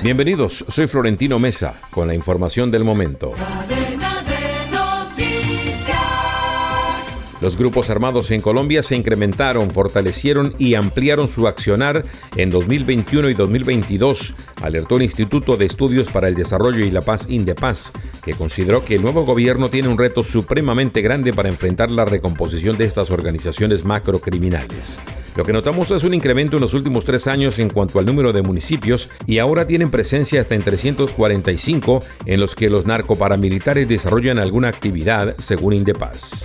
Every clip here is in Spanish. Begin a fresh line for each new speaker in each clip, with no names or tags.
Bienvenidos, soy Florentino Mesa con la información del momento. Los grupos armados en Colombia se incrementaron, fortalecieron y ampliaron su accionar en 2021 y 2022, alertó el Instituto de Estudios para el Desarrollo y la Paz Indepaz, que consideró que el nuevo gobierno tiene un reto supremamente grande para enfrentar la recomposición de estas organizaciones macrocriminales. Lo que notamos es un incremento en los últimos tres años en cuanto al número de municipios y ahora tienen presencia hasta en 345 en los que los narcoparamilitares desarrollan alguna actividad, según Indepaz.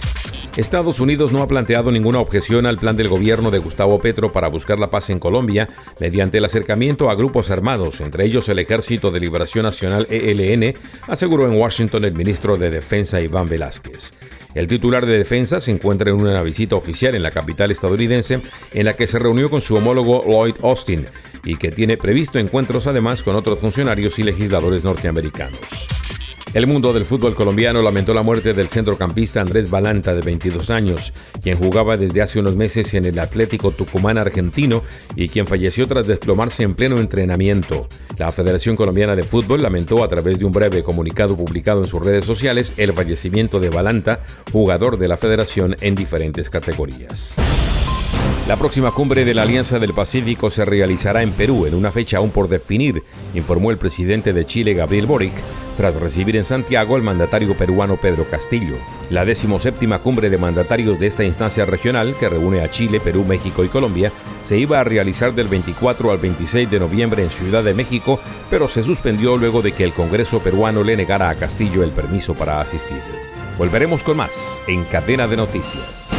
Estados Unidos no ha planteado ninguna objeción al plan del gobierno de Gustavo Petro para buscar la paz en Colombia mediante el acercamiento a grupos armados, entre ellos el Ejército de Liberación Nacional ELN, aseguró en Washington el ministro de Defensa Iván Velázquez. El titular de defensa se encuentra en una visita oficial en la capital estadounidense en la que se reunió con su homólogo Lloyd Austin y que tiene previsto encuentros además con otros funcionarios y legisladores norteamericanos. El mundo del fútbol colombiano lamentó la muerte del centrocampista Andrés Balanta, de 22 años, quien jugaba desde hace unos meses en el Atlético Tucumán argentino y quien falleció tras desplomarse en pleno entrenamiento. La Federación Colombiana de Fútbol lamentó a través de un breve comunicado publicado en sus redes sociales el fallecimiento de Balanta, jugador de la federación en diferentes categorías. La próxima cumbre de la Alianza del Pacífico se realizará en Perú en una fecha aún por definir, informó el presidente de Chile, Gabriel Boric, tras recibir en Santiago al mandatario peruano Pedro Castillo. La decimoséptima cumbre de mandatarios de esta instancia regional, que reúne a Chile, Perú, México y Colombia, se iba a realizar del 24 al 26 de noviembre en Ciudad de México, pero se suspendió luego de que el Congreso peruano le negara a Castillo el permiso para asistir. Volveremos con más en Cadena de Noticias.